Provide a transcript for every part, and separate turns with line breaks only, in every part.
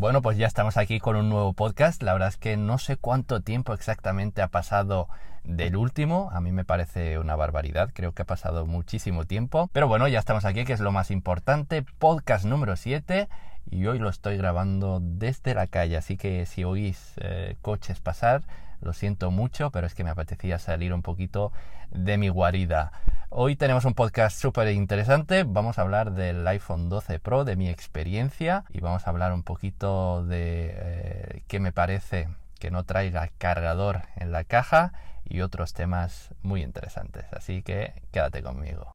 Bueno, pues ya estamos aquí con un nuevo podcast. La verdad es que no sé cuánto tiempo exactamente ha pasado del último. A mí me parece una barbaridad. Creo que ha pasado muchísimo tiempo. Pero bueno, ya estamos aquí, que es lo más importante. Podcast número 7. Y hoy lo estoy grabando desde la calle. Así que si oís eh, coches pasar, lo siento mucho, pero es que me apetecía salir un poquito de mi guarida. Hoy tenemos un podcast súper interesante. Vamos a hablar del iPhone 12 Pro, de mi experiencia, y vamos a hablar un poquito de eh, qué me parece que no traiga cargador en la caja y otros temas muy interesantes. Así que quédate conmigo.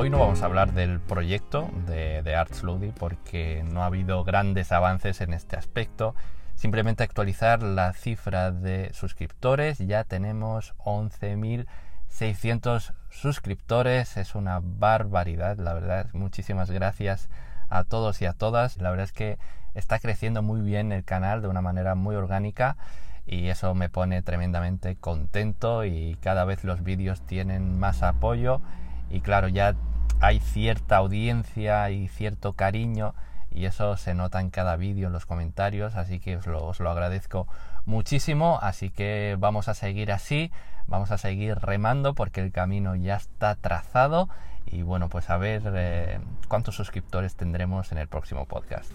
Hoy no vamos a hablar del proyecto de, de ArtSlowdy porque no ha habido grandes avances en este aspecto. Simplemente actualizar la cifra de suscriptores. Ya tenemos 11.600 suscriptores. Es una barbaridad, la verdad. Muchísimas gracias a todos y a todas. La verdad es que está creciendo muy bien el canal de una manera muy orgánica y eso me pone tremendamente contento y cada vez los vídeos tienen más apoyo y claro, ya hay cierta audiencia y cierto cariño y eso se nota en cada vídeo, en los comentarios, así que os lo, agradezco muchísimo, así que vamos a seguir así, vamos a seguir remando porque el camino ya está trazado y bueno, pues a ver eh, cuántos suscriptores tendremos en el próximo podcast.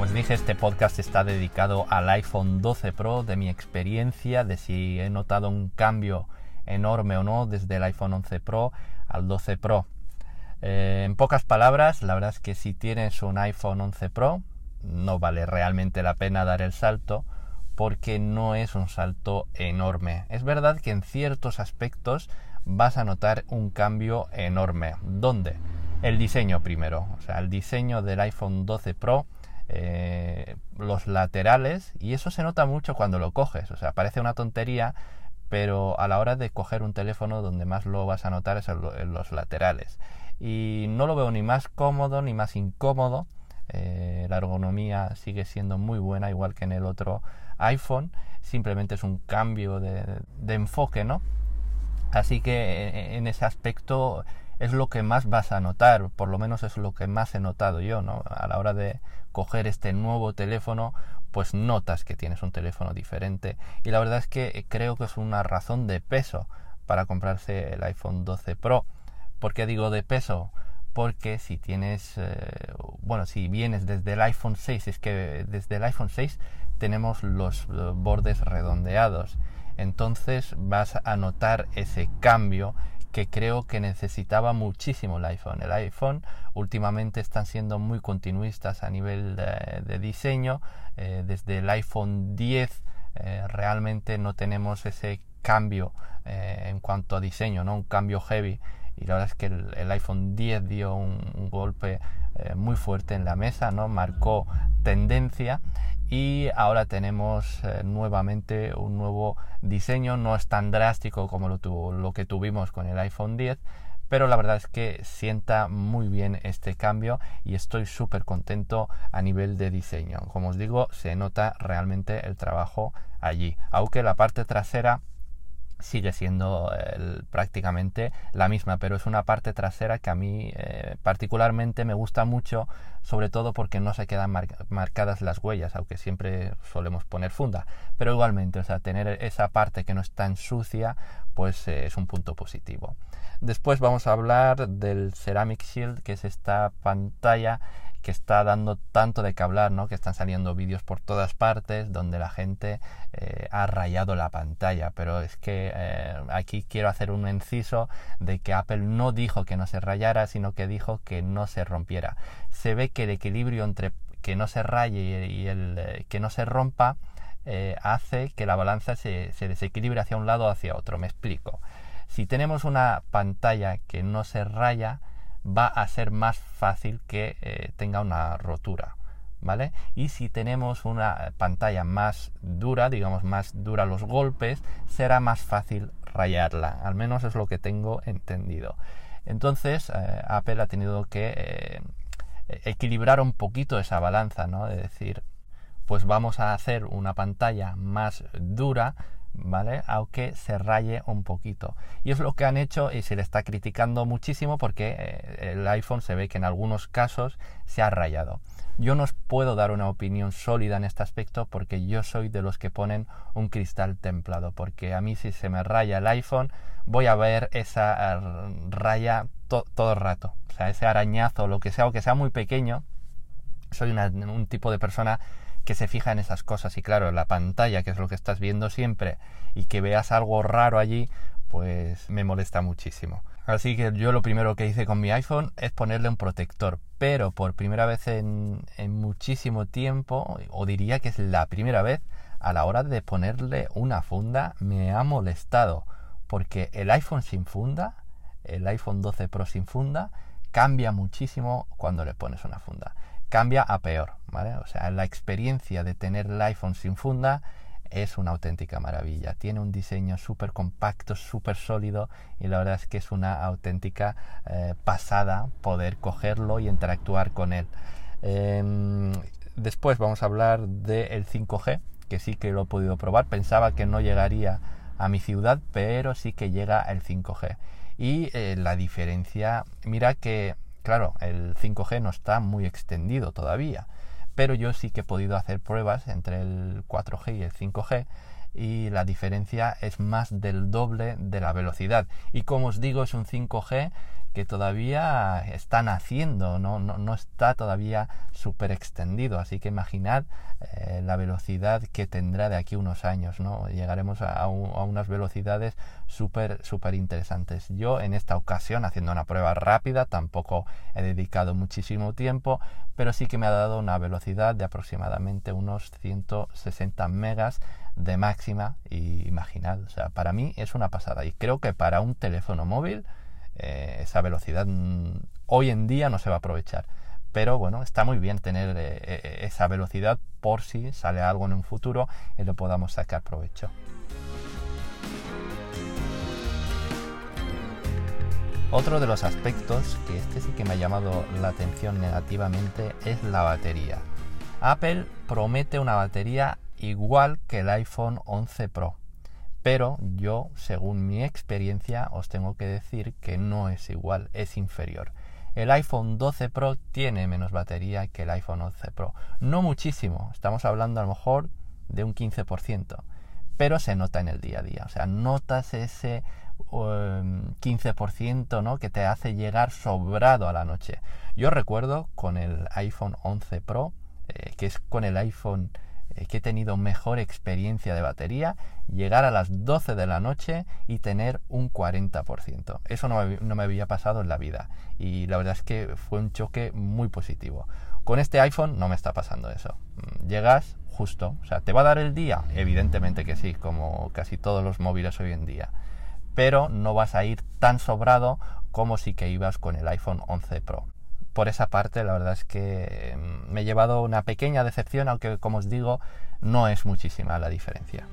Como os dije, este podcast está dedicado al iPhone 12 Pro, de mi experiencia, de si he notado un cambio enorme o no desde el iPhone 11 Pro al 12 Pro. Eh, en pocas palabras, la verdad es que si tienes un iPhone 11 Pro, no vale realmente la pena dar el salto porque no es un salto enorme. Es verdad que en ciertos aspectos vas a notar un cambio enorme. ¿Dónde? El diseño primero. O sea, el diseño del iPhone 12 Pro eh, los laterales y eso se nota mucho cuando lo coges. O sea, parece una tontería, pero a la hora de coger un teléfono donde más lo vas a notar es en, los laterales. Y no lo veo ni más cómodo ni más incómodo. Eh, la ergonomía sigue siendo muy buena, igual que en el otro iPhone. Simplemente es un cambio de, enfoque, ¿no? Así que eh, en ese aspecto es lo que más vas a notar, por lo menos es lo que más he notado yo. A la hora de coger este nuevo teléfono, pues notas que tienes un teléfono diferente. Y la verdad es que creo que es una razón de peso para comprarse el iPhone 12 Pro. ¿Por qué digo de peso? Porque si tienes, eh, bueno, si vienes desde el iPhone 6, es que desde el iPhone 6 tenemos los eh, bordes redondeados. Entonces vas a notar ese cambio que creo que necesitaba muchísimo el iPhone. El iPhone últimamente están siendo muy continuistas a nivel de, diseño. Eh, desde el iPhone 10 eh, realmente no tenemos ese cambio eh, en cuanto a diseño, ¿no? un cambio heavy. Y la verdad es que el, iPhone 10 dio un, un golpe muy fuerte en la mesa, ¿no? marcó tendencia y ahora tenemos eh, nuevamente un nuevo diseño, no es tan drástico como lo, lo que tuvimos con el iPhone 10, pero la verdad es que sienta muy bien este cambio y estoy súper contento a nivel de diseño. Como os digo, se nota realmente el trabajo allí, aunque la parte trasera sigue siendo prácticamente la misma, pero es una parte trasera que a mí eh, particularmente me gusta mucho, sobre todo porque no se quedan marcadas las huellas, aunque siempre solemos poner funda, pero igualmente, o sea, tener esa parte que no es tan sucia, pues eh, es un punto positivo. Después vamos a hablar del Ceramic Shield, que es esta pantalla que está dando tanto de que hablar, ¿no? Que están saliendo vídeos por todas partes donde la gente eh, ha rayado la pantalla. Pero es que eh, aquí quiero hacer un inciso de que Apple no dijo que no se rayara, sino que dijo que no se rompiera. Se ve que el equilibrio entre que no se raye y el eh, que no se rompa hace que la balanza se, se desequilibre hacia un lado o hacia otro. Me explico. Si tenemos una pantalla que no se raya, va a ser más fácil que eh, tenga una rotura. ¿Vale? Y si tenemos una pantalla más dura, digamos más dura los golpes, será más fácil rayarla. Al menos es lo que tengo entendido. Entonces Apple ha tenido que equilibrar un poquito esa balanza, ¿no? De decir, pues vamos a hacer una pantalla más dura, ¿vale? Aunque se raye un poquito. Y es lo que han hecho y se le está criticando muchísimo porque eh, el iPhone se ve que en algunos casos se ha rayado. Yo no os puedo dar una opinión sólida en este aspecto porque yo soy de los que ponen un cristal templado, porque a mí si se me raya el iPhone voy a ver esa eh, raya todo el rato, o sea, ese arañazo, lo que sea, o que sea muy pequeño, soy un tipo de persona que se fija en esas cosas. Y claro, la pantalla, que es lo que estás viendo siempre, y que veas algo raro allí, pues me molesta muchísimo. Así que yo lo primero que hice con mi iPhone es ponerle un protector, pero por primera vez en, en muchísimo tiempo, o diría que es la primera vez, a la hora de ponerle una funda me ha molestado, porque el iPhone sin funda, el iPhone 12 Pro sin funda, cambia muchísimo cuando le pones una funda cambia a peor, ¿vale? O sea, la experiencia de tener el iPhone sin funda es una auténtica maravilla. Tiene un diseño súper compacto, súper sólido y la verdad es que es una auténtica eh, pasada poder cogerlo y interactuar con él. Em, después vamos a hablar del 5G, que sí que lo he podido probar. Pensaba que no llegaría a mi ciudad, pero sí que llega el 5G. Y eh, la diferencia, mira que Claro, el 5G no está muy extendido todavía, pero yo sí que he podido hacer pruebas entre el 4G y el 5G y la diferencia es más del doble de la velocidad. Y como os digo, es un 5G que todavía están haciendo, no, no, no está todavía súper extendido. Así que imaginad eh, la velocidad que tendrá de aquí unos años, ¿no? Llegaremos a, unas velocidades súper, súper interesantes. Yo en esta ocasión, haciendo una prueba rápida, tampoco he dedicado muchísimo tiempo, pero sí que me ha dado una velocidad de aproximadamente unos 160 megas de máxima y imaginad, o sea, para mí es una pasada y creo que para un teléfono móvil eh, esa velocidad mm, hoy en día no se va a aprovechar. Pero bueno, está muy bien tener eh, eh, esa velocidad por si sale algo en un futuro y lo podamos sacar provecho. Otro de los aspectos que este sí que me ha llamado la atención negativamente es la batería. Apple promete una batería igual que el iPhone 11 Pro. Pero yo, según mi experiencia, os tengo que decir que no es igual, es inferior. El iPhone 12 Pro tiene menos batería que el iPhone 11 Pro. No muchísimo, estamos hablando a lo mejor de un 15%, pero se nota en el día a día. O sea, notas ese 15% um, ¿no? que te hace llegar sobrado a la noche. Yo recuerdo con el iPhone 11 Pro, eh, que es con el iPhone que he tenido mejor experiencia de batería, llegar a las 12 de la noche y tener un 40%. Eso no me, no me había pasado en la vida y la verdad es que fue un choque muy positivo. Con este iPhone no me está pasando eso. Mm, llegas justo, o sea, ¿te va a dar el día? Evidentemente que sí, como casi todos los móviles hoy en día. Pero no vas a ir tan sobrado como si que ibas con el iPhone 11 Pro por esa parte la verdad es que mm, me he llevado una pequeña decepción, aunque como os digo, no es muchísima la diferencia.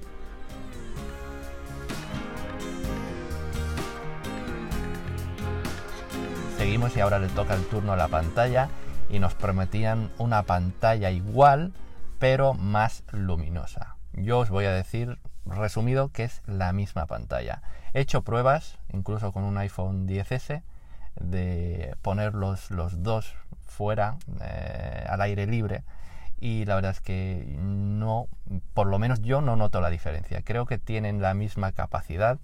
Seguimos y ahora le toca el turno a la pantalla y nos prometían una pantalla igual pero más luminosa. Yo os voy a decir resumido que es la misma pantalla. He hecho pruebas, incluso con un iPhone 10S, de poner los, dos fuera eh, al aire libre y la verdad es que no, por lo menos yo no noto la diferencia. Creo que tienen la misma capacidad,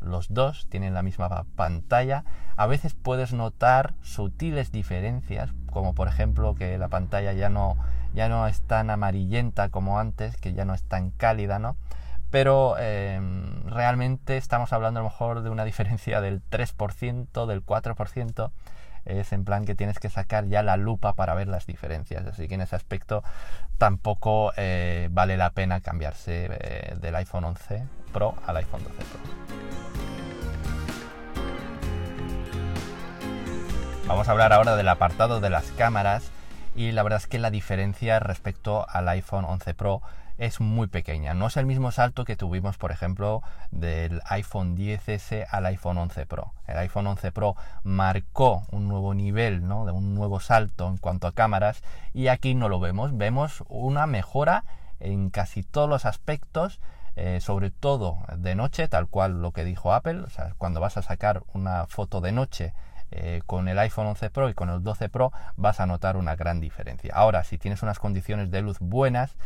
los dos tienen la misma pantalla. A veces puedes notar sutiles diferencias, como por ejemplo que la pantalla ya no, ya no es tan amarillenta como antes, que ya no es tan cálida, ¿no? Pero em, realmente estamos hablando a lo mejor de una diferencia del 3%, del 4%. Es en plan que tienes que sacar ya la lupa para ver las diferencias. Así que en ese aspecto tampoco eh, vale la pena cambiarse eh, del iPhone 11 Pro al iPhone 12 Pro. Vamos a hablar ahora del apartado de las cámaras y la verdad es que la diferencia respecto al iPhone 11 Pro es muy pequeña. No es el mismo salto que tuvimos, por ejemplo, del iPhone 10S al iPhone 11 Pro. El iPhone 11 Pro marcó un nuevo nivel, ¿no? de un nuevo salto en cuanto a cámaras y aquí no lo vemos. Vemos una mejora en casi todos los aspectos, eh, sobre todo de noche, tal cual lo que dijo Apple. Cuando vas a sacar una foto de noche eh, con el iPhone 11 Pro y con el 12 Pro vas a notar una gran diferencia. Ahora, si tienes unas condiciones de luz buenas,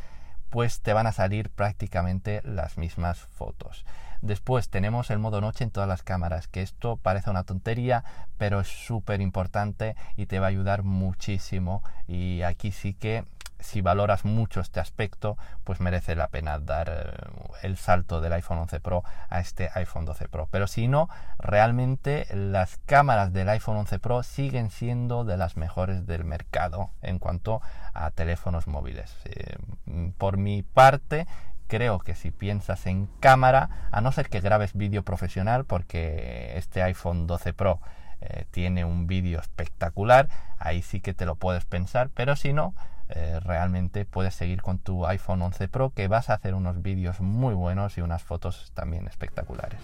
pues te van a salir prácticamente las mismas fotos. Después tenemos el modo noche en todas las cámaras, que esto parece una tontería, pero es súper importante y te va a ayudar muchísimo. Y aquí sí que si valoras mucho este aspecto, pues merece la pena dar eh, el salto del iPhone 11 Pro a este iPhone 12 Pro. Pero si no, realmente las cámaras del iPhone 11 Pro siguen siendo de las mejores del mercado en cuanto a teléfonos móviles. Eh, por mi parte, creo que si piensas en cámara, a no ser que grabes vídeo profesional, porque este iPhone 12 Pro eh, tiene un vídeo espectacular, ahí sí que te lo puedes pensar, pero si no, eh, realmente puedes seguir con tu iPhone 11 Pro que vas a hacer unos vídeos muy buenos y unas fotos también espectaculares.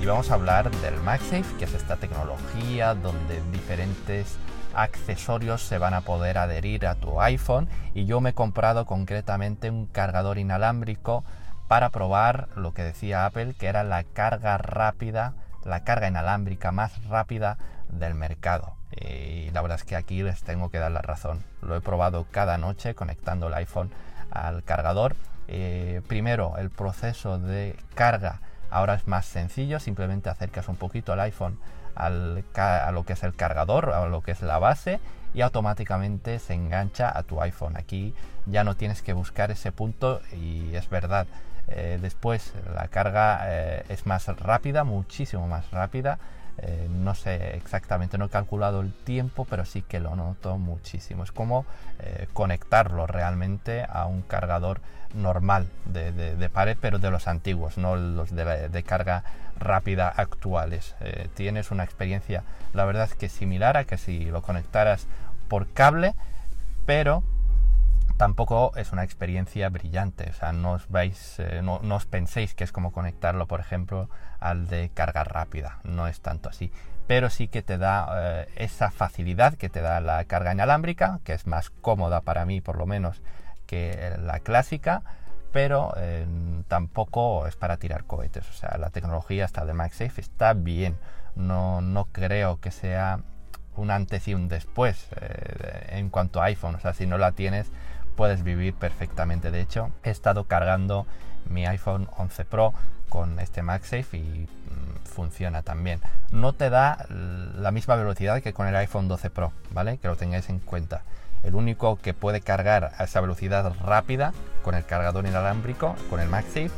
Y vamos a hablar del MagSafe, que es esta tecnología donde diferentes accesorios se van a poder adherir a tu iPhone y yo me he comprado concretamente un cargador inalámbrico para probar lo que decía Apple que era la carga rápida, la carga inalámbrica más rápida del mercado. Y la verdad es que aquí les tengo que dar la razón. Lo he probado cada noche conectando el iPhone al cargador. Eh, primero, el proceso de carga ahora es más sencillo, simplemente acercas un poquito el iPhone a lo que es el cargador, a lo que es la base y automáticamente se engancha a tu iPhone. Aquí ya no tienes que buscar ese punto y es verdad. Eh, después la carga eh, es más rápida, muchísimo más rápida. Eh, no sé exactamente, no he calculado el tiempo, pero sí que lo noto muchísimo. Es como conectarlo realmente a un cargador normal de, pared, pero de los antiguos, no los de, carga rápida actuales. Eh, tienes una experiencia, la verdad es que similar a que si lo conectaras por cable, pero tampoco es una experiencia brillante. O sea, no os, vais, eh, no, os penséis que es como conectarlo, por ejemplo, al de carga rápida. No es tanto así. Pero sí que te da eh, esa facilidad que te da la carga inalámbrica, que es más cómoda para mí, por lo menos, que la clásica, pero eh, tampoco es para tirar cohetes. O sea, la tecnología hasta de MagSafe está bien. No, no creo que sea un antes y un después eh, en cuanto a iPhone. O sea, si no la tienes, puedes vivir perfectamente. De hecho, he estado cargando mi iPhone 11 Pro con este MagSafe y mm, funciona también. No te da la misma velocidad que con el iPhone 12 Pro, ¿vale? Que lo tengáis en cuenta. El único que puede cargar a esa velocidad rápida con el cargador inalámbrico, con el MagSafe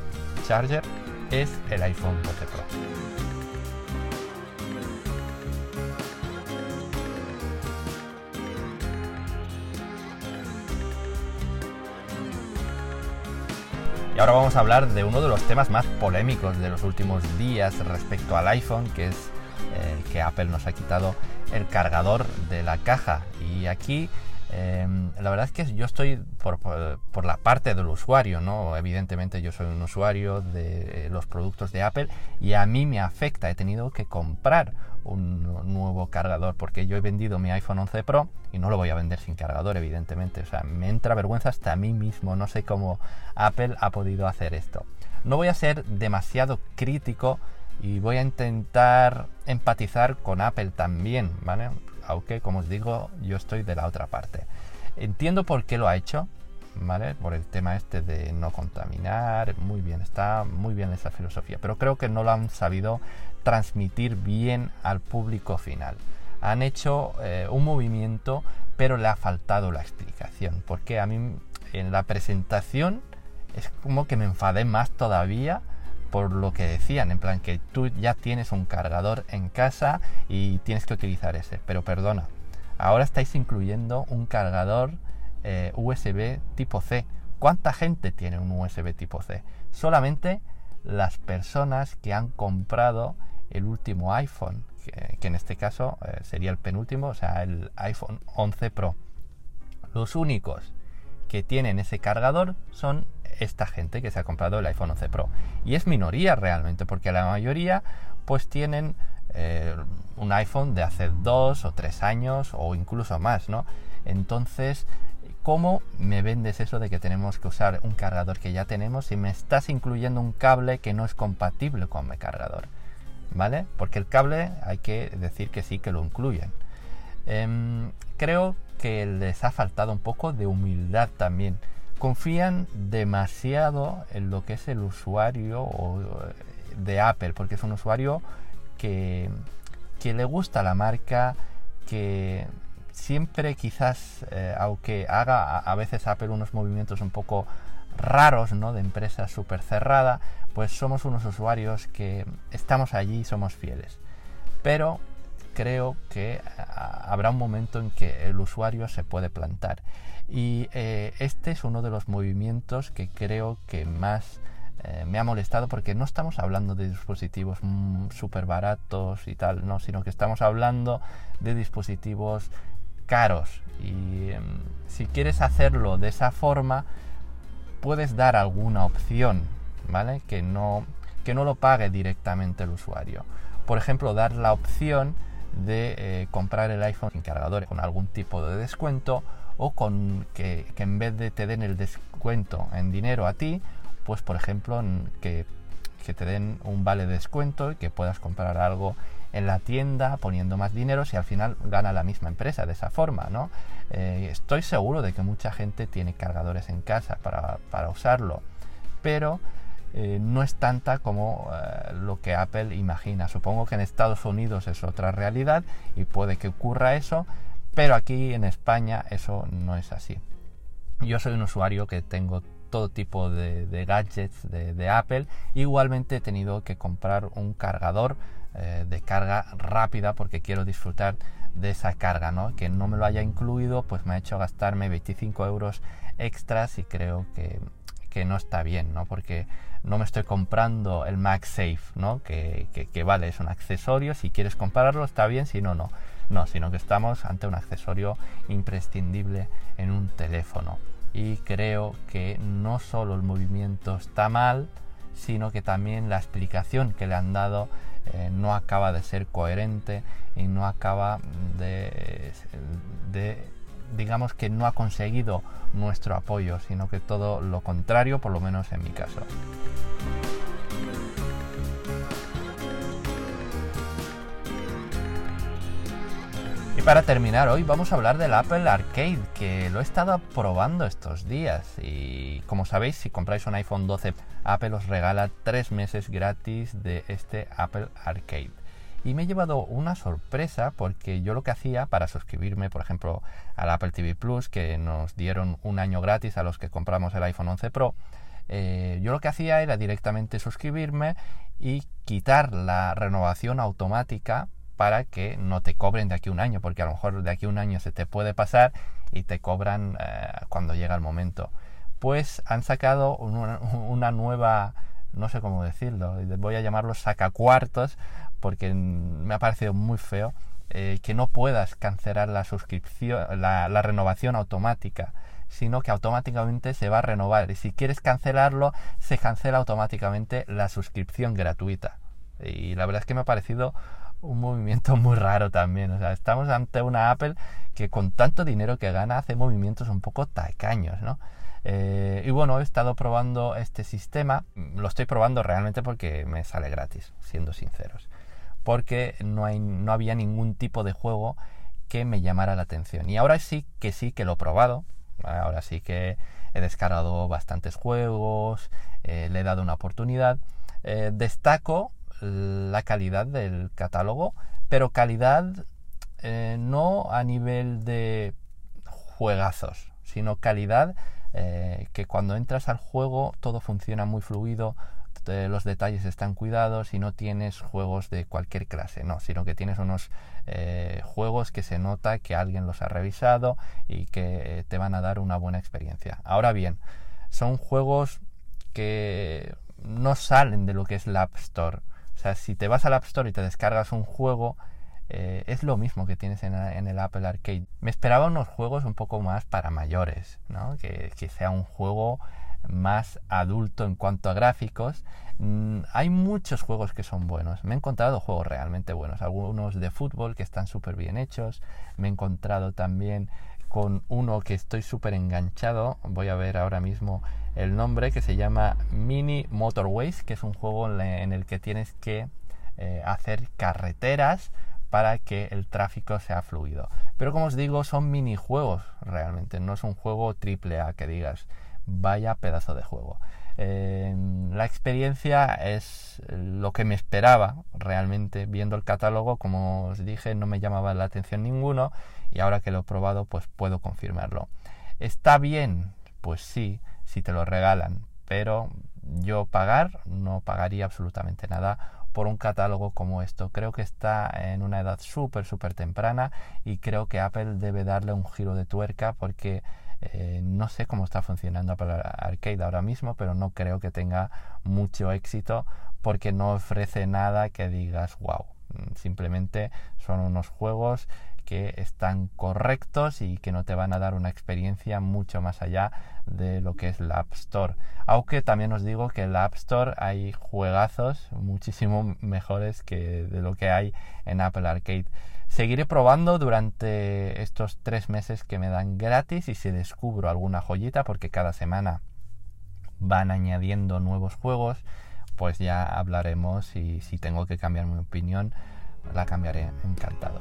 Charger, es el iPhone 12 Pro. Y ahora vamos a hablar de uno de los temas más polémicos de los últimos días respecto al iPhone, que es eh, que Apple nos ha quitado el cargador de la caja. Y aquí Em, la verdad es que yo estoy por, la parte del usuario, ¿no? Evidentemente yo soy un usuario de los productos de Apple y a mí me afecta. He tenido que comprar un nuevo cargador porque yo he vendido mi iPhone 11 Pro y no lo voy a vender sin cargador, evidentemente. O sea, me entra vergüenza hasta a mí mismo. No sé cómo Apple ha podido hacer esto. No voy a ser demasiado crítico y voy a intentar empatizar con Apple también, ¿vale? Aunque como os digo, yo estoy de la otra parte. Entiendo por qué lo ha hecho, ¿vale? Por el tema este de no contaminar, muy bien, está muy bien esa filosofía, pero creo que no lo han sabido transmitir bien al público final. Han hecho eh, un movimiento, pero le ha faltado la explicación, porque a mí en la presentación es como que me enfadé más todavía por lo que decían, en plan que tú ya tienes un cargador en casa y tienes que utilizar ese. Pero perdona, ahora estáis incluyendo un cargador eh, USB tipo C. ¿Cuánta gente tiene un USB tipo C? Solamente las personas que han comprado el último iPhone, que, en este caso eh, sería el penúltimo, o sea, el iPhone 11 Pro. Los únicos que tienen ese cargador son esta gente que se ha comprado el iPhone 11 Pro. Y es minoría realmente, porque la mayoría pues tienen eh, un iPhone de hace dos o tres años o incluso más, ¿no? Entonces, ¿cómo me vendes eso de que tenemos que usar un cargador que ya tenemos si me estás incluyendo un cable que no es compatible con mi cargador? ¿Vale? Porque el cable hay que decir que sí que lo incluyen. Em, creo que les ha faltado un poco de humildad también. Confían demasiado en lo que es el usuario de Apple, porque es un usuario que, que le gusta la marca, que siempre quizás, eh, aunque haga a, veces Apple unos movimientos un poco raros, ¿no? De empresa súper cerrada, pues somos unos usuarios que estamos allí y somos fieles. Pero creo que habrá un momento en que el usuario se puede plantar. Y eh, este es uno de los movimientos que creo que más eh, me ha molestado porque no estamos hablando de dispositivos mm, súper baratos y tal, no, sino que estamos hablando de dispositivos caros y em, si quieres hacerlo de esa forma puedes dar alguna opción, ¿vale? Que no, que no lo pague directamente el usuario. Por ejemplo, dar la opción de eh, comprar el iPhone sin cargador con algún tipo de descuento o con que, en vez de te den el descuento en dinero a ti, pues por ejemplo que, te den un vale de descuento y que puedas comprar algo en la tienda poniendo más dinero si al final gana la misma empresa de esa forma, ¿no? Eh, estoy seguro de que mucha gente tiene cargadores en casa para, usarlo, pero eh, no es tanta como eh, lo que Apple imagina. Supongo que en Estados Unidos es otra realidad y puede que ocurra eso, pero aquí en España eso no es así. Yo soy un usuario que tengo todo tipo de, gadgets de, Apple. Igualmente he tenido que comprar un cargador eh, de carga rápida porque quiero disfrutar de esa carga, ¿no? Que no me lo haya incluido, pues me ha hecho gastarme 25 euros extras y creo que, que no está bien, ¿no? Porque no me estoy comprando el MagSafe, ¿no? Que, que, vale, es un accesorio, si quieres comprarlo está bien, si no, no. No, sino que estamos ante un accesorio imprescindible en un teléfono. Y creo que no solo el movimiento está mal, sino que también la explicación que le han dado eh, no acaba de ser coherente y no acaba de, digamos que no ha conseguido nuestro apoyo, sino que todo lo contrario, por lo menos en mi caso. Y para terminar hoy vamos a hablar del Apple Arcade, que lo he estado probando estos días. Y como sabéis, si compráis un iPhone 12, Apple os regala tres meses gratis de este Apple Arcade. Y me he llevado una sorpresa porque yo lo que hacía para suscribirme, por ejemplo, al Apple TV Plus, que nos dieron un año gratis a los que compramos el iPhone 11 Pro, eh, yo lo que hacía era directamente suscribirme y quitar la renovación automática para que no te cobren de aquí a un año, porque a lo mejor de aquí a un año se te puede pasar y te cobran eh, cuando llega el momento. Pues han sacado una, nueva, no sé cómo decirlo, voy a llamarlo sacacuartos, porque me ha parecido muy feo, eh, que no puedas cancelar la suscripción, la, la renovación automática sino que automáticamente se va a renovar y si quieres cancelarlo se cancela automáticamente la suscripción gratuita y la verdad es que me ha parecido un movimiento muy raro también. O sea, estamos ante una Apple que con tanto dinero que gana hace movimientos un poco tacaños, ¿no? Eh, y bueno, he estado probando este sistema. Lo estoy probando realmente porque me sale gratis, siendo sinceros. Porque no, hay, no había ningún tipo de juego que me llamara la atención. Y ahora sí que sí que lo he probado. Ahora sí que he descargado bastantes juegos, eh, le he dado una oportunidad. Eh, destaco la calidad del catálogo, pero calidad eh, no a nivel de juegazos, sino calidad eh, que cuando entras al juego todo funciona muy fluido, los detalles están cuidados y no tienes juegos de cualquier clase, no, sino que tienes unos eh, juegos que se nota que alguien los ha revisado y que te van a dar una buena experiencia. Ahora bien, son juegos que no salen de lo que es la App Store. O sea, si te vas al App Store y te descargas un juego, eh, es lo mismo que tienes en, el Apple Arcade. Me esperaba unos juegos un poco más para mayores, ¿no? que, sea un juego más adulto en cuanto a gráficos. Mm, hay muchos juegos que son buenos. Me he encontrado juegos realmente buenos. Algunos de fútbol que están súper bien hechos. Me he encontrado también con uno que estoy súper enganchado. Voy a ver ahora mismo el nombre que se llama Mini Motorways, que es un juego en el que tienes que eh, hacer carreteras para que el tráfico sea fluido. Pero como os digo, son minijuegos realmente, no es un juego triple A que digas, vaya pedazo de juego. Eh, la experiencia es lo que me esperaba realmente viendo el catálogo, como os dije, no me llamaba la atención ninguno y ahora que lo he probado pues puedo confirmarlo. ¿Está bien? Pues sí, si te lo regalan, pero yo pagar no pagaría absolutamente nada por un catálogo como esto. Creo que está en una edad súper, súper temprana y creo que Apple debe darle un giro de tuerca porque eh, no sé cómo está funcionando Apple Arcade ahora mismo, pero no creo que tenga mucho éxito porque no ofrece nada que digas wow. Simplemente son unos juegos que están correctos y que no te van a dar una experiencia mucho más allá de lo que es la App Store. Aunque también os digo que en la App Store hay juegazos muchísimo mejores que de lo que hay en Apple Arcade. Seguiré probando durante estos tres meses que me dan gratis y si descubro alguna joyita porque cada semana van añadiendo nuevos juegos pues ya hablaremos y si tengo que cambiar mi opinión la cambiaré encantado.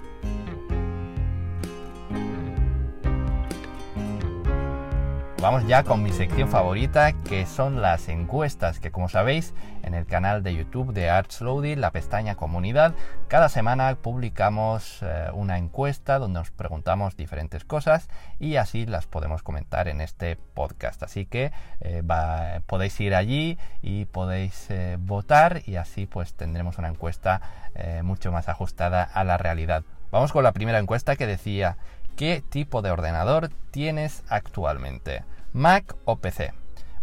Vamos ya con mi sección favorita, que son las encuestas, que como sabéis, en el canal de YouTube de Artslowdy, la pestaña comunidad, cada semana publicamos eh, una encuesta donde nos preguntamos diferentes cosas y así las podemos comentar en este podcast. Así que eh, podéis ir allí y podéis eh, votar y así pues tendremos una encuesta mucho más ajustada a la realidad. Vamos con la primera encuesta que decía ¿Qué tipo de ordenador tienes actualmente? ¿Mac o PC?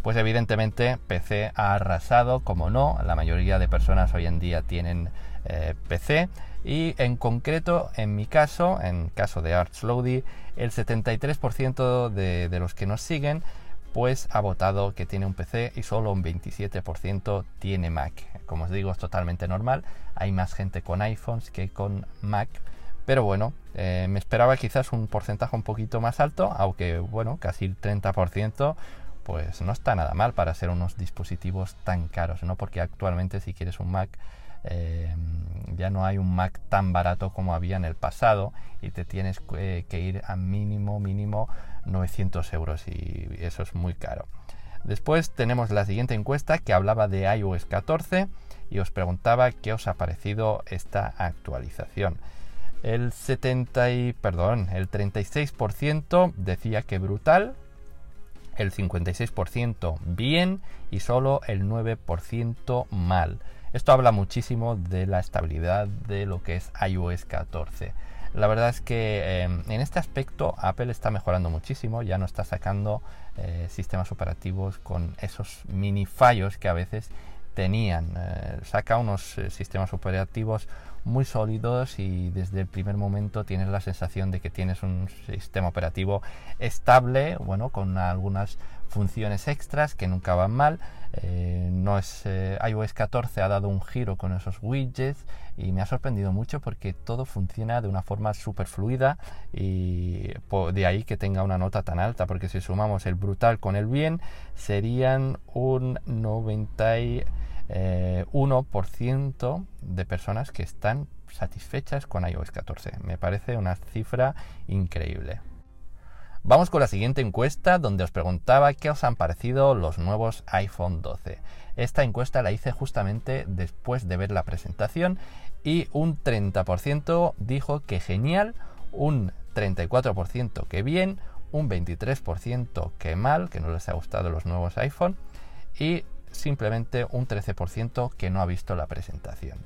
Pues evidentemente PC ha arrasado, como no, la mayoría de personas hoy en día tienen eh, PC y en concreto en mi caso, en caso de Artslowdy, el 73% de, de los que nos siguen pues ha votado que tiene un PC y solo un 27% tiene Mac. Como os digo, es totalmente normal. Hay más gente con iPhones que con Mac pero bueno, eh, me esperaba quizás un porcentaje un poquito más alto, aunque bueno, casi el 30%, pues no está nada mal para ser unos dispositivos tan caros, ¿no? Porque actualmente si quieres un Mac, eh, ya no hay un Mac tan barato como había en el pasado y te tienes que ir a mínimo, mínimo 900 euros y eso es muy caro. Después tenemos la siguiente encuesta que hablaba de iOS 14 y os preguntaba qué os ha parecido esta actualización. El 70 y, perdón, el 36% decía que brutal, el 56% bien y solo el 9% mal. Esto habla muchísimo de la estabilidad de lo que es iOS 14. La verdad es que em, en este aspecto Apple está mejorando muchísimo, ya no está sacando eh, sistemas operativos con esos mini fallos que a veces tenían. Eh, saca unos eh, sistemas operativos muy sólidos y desde el primer momento tienes la sensación de que tienes un sistema operativo estable, bueno, con algunas funciones extras que nunca van mal. Eh, no es eh, iOS 14 ha dado un giro con esos widgets y me ha sorprendido mucho porque todo funciona de una forma súper fluida y de ahí que tenga una nota tan alta porque si sumamos el brutal con el bien serían un 90 1% eh, de personas que están satisfechas con iOS 14. Me parece una cifra increíble. Vamos con la siguiente encuesta donde os preguntaba qué os han parecido los nuevos iPhone 12. Esta encuesta la hice justamente después de ver la presentación y un 30% dijo que genial, un 34% que bien, un 23% que mal, que no les ha gustado los nuevos iPhone y simplemente un 13% que no ha visto la presentación.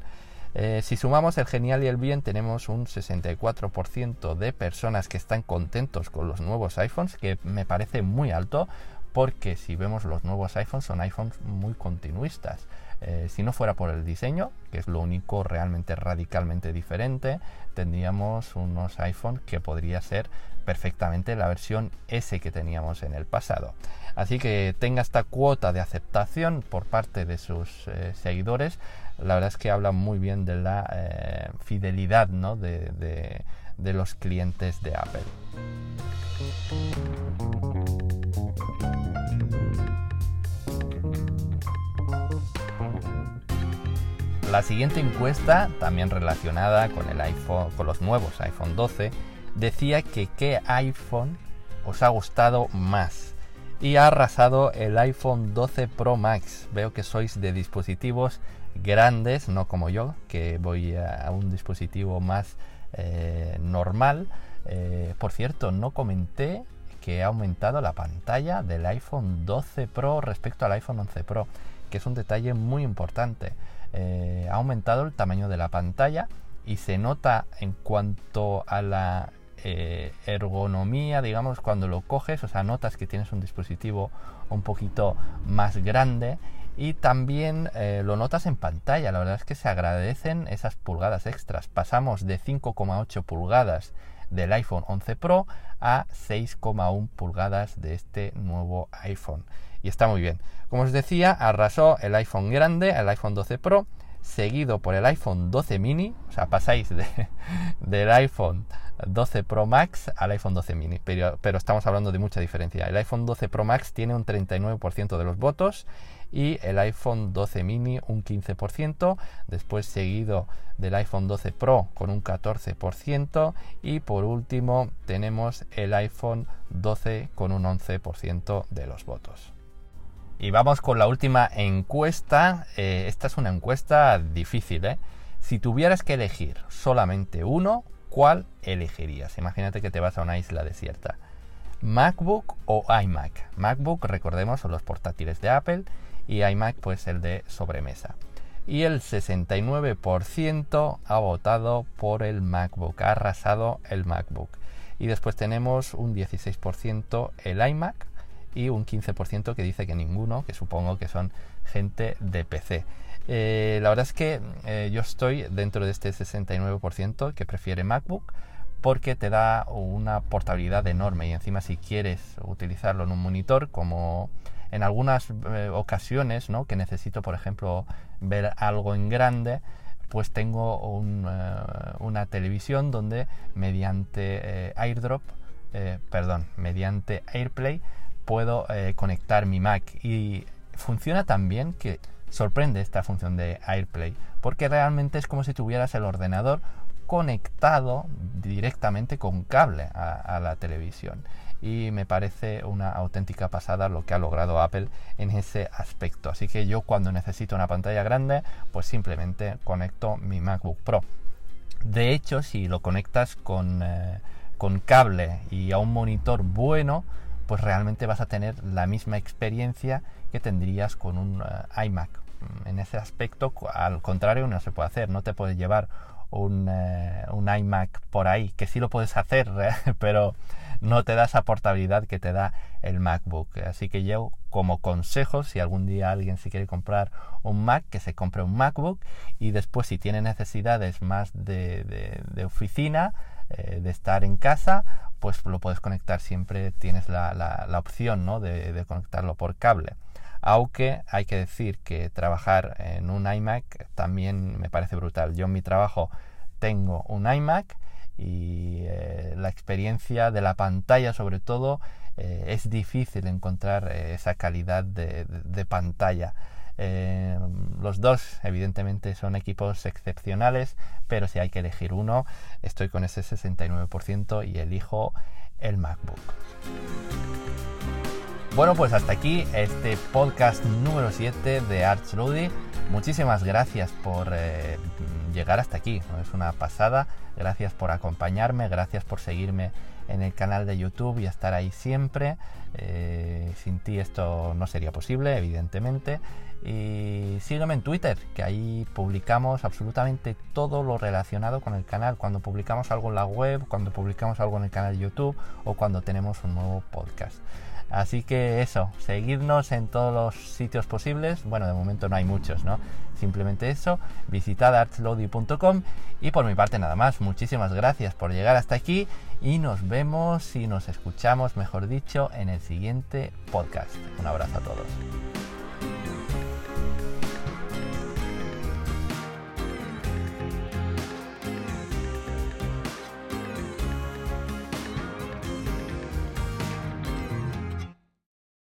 Eh, si sumamos el genial y el bien, tenemos un 64% de personas que están contentos con los nuevos iPhones, que me parece muy alto, porque si vemos los nuevos iPhones son iPhones muy continuistas. Eh, si no fuera por el diseño, que es lo único realmente radicalmente diferente, tendríamos unos iPhones que podría ser perfectamente la versión S que teníamos en el pasado. Así que tenga esta cuota de aceptación por parte de sus eh, seguidores, la verdad es que habla muy bien de la eh, fidelidad de los clientes de Apple. La siguiente encuesta, también relacionada con el iPhone, con los nuevos iPhone 12, decía que qué iPhone os ha gustado más. Y ha arrasado el iPhone 12 Pro Max. Veo que sois de dispositivos grandes, no como yo, que voy a un dispositivo más eh, normal. Eh, por cierto, no comenté que ha aumentado la pantalla del iPhone 12 Pro respecto al iPhone 11 Pro, que es un detalle muy importante. Eh, ha aumentado el tamaño de la pantalla y se nota en cuanto a la eh, ergonomía, digamos, cuando lo coges, o sea, notas que tienes un dispositivo un poquito más grande y también eh, lo notas en pantalla. La verdad es que se agradecen esas pulgadas extras. Pasamos de 5,8 pulgadas del iPhone 11 Pro a 6,1 pulgadas de este nuevo iPhone y está muy bien. Como os decía, arrasó el iPhone grande, el iPhone 12 Pro, seguido por el iPhone 12 mini, o sea, pasáis de, del iPhone 12 Pro Max al iPhone 12 mini, pero, pero, estamos hablando de mucha diferencia. El iPhone 12 Pro Max tiene un 39% de los votos y el iPhone 12 mini un 15%, después seguido del iPhone 12 Pro con un 14% y por último tenemos el iPhone 12 con un 11% de los votos. Y vamos con la última encuesta. Eh, esta es una encuesta difícil, ¿eh? Si tuvieras que elegir solamente uno, ¿cuál elegirías? Imagínate que te vas a una isla desierta. MacBook o iMac. MacBook, recordemos, son los portátiles de Apple y iMac, pues el de sobremesa. Y el 69% ha votado por el MacBook, ha arrasado el MacBook. Y después tenemos un 16% el iMac, y un 15% que dice que ninguno, que supongo que son gente de PC. Eh, la verdad es que eh, yo estoy dentro de este 69% que prefiere MacBook porque te da una portabilidad enorme y encima si quieres utilizarlo en un monitor como en algunas eh, ocasiones ¿no? que necesito por ejemplo ver algo en grande pues tengo una televisión donde mediante AirDrop perdón mediante AirPlay puedo eh, conectar mi Mac y funciona tan bien que sorprende esta función de AirPlay porque realmente es como si tuvieras el ordenador conectado directamente con cable a, la televisión y me parece una auténtica pasada lo que ha logrado Apple en ese aspecto. Así que yo cuando necesito una pantalla grande, pues simplemente conecto mi MacBook Pro. De hecho, si lo conectas con, eh, con cable y a un monitor bueno, pues realmente vas a tener la misma experiencia que tendrías con un eh, iMac. Mm, en ese aspecto, al contrario, no se puede hacer. No te puedes llevar un, eh, un iMac por ahí, que sí lo puedes hacer, pero no te da esa portabilidad que te da el MacBook. Así que yo, como consejo, si algún día alguien se quiere comprar un Mac, que se compre un MacBook y después si tiene necesidades más de, de, oficina, eh, de estar en casa, pues lo puedes conectar siempre, tienes la, la, opción ¿no? de, conectarlo por cable. Aunque hay que decir que trabajar en un iMac también me parece brutal. Yo en mi trabajo tengo un iMac y eh, la experiencia de la pantalla sobre todo eh, es difícil encontrar esa calidad de pantalla. Los dos evidentemente son equipos excepcionales, pero si hay que elegir uno, estoy con ese 69% y elijo el MacBook. Bueno, pues hasta aquí este podcast número 7 de Arch Rudy. Muchísimas gracias por eh, llegar hasta aquí. Es una pasada. Gracias por acompañarme, gracias por seguirme en el canal de YouTube y estar ahí siempre. Eh, sin ti esto no sería posible, evidentemente. Y sígueme en Twitter, que ahí publicamos absolutamente todo lo relacionado con el canal. Cuando publicamos algo en la web, cuando publicamos algo en el canal de YouTube o cuando tenemos un nuevo podcast. Así que eso, seguidnos en todos los sitios posibles. Bueno, de momento no hay muchos, ¿no? Simplemente eso, visitad artslowdy.com y por mi parte nada más. Muchísimas gracias por llegar hasta aquí y nos vemos y nos escuchamos, mejor dicho, en el siguiente podcast. Un abrazo a todos.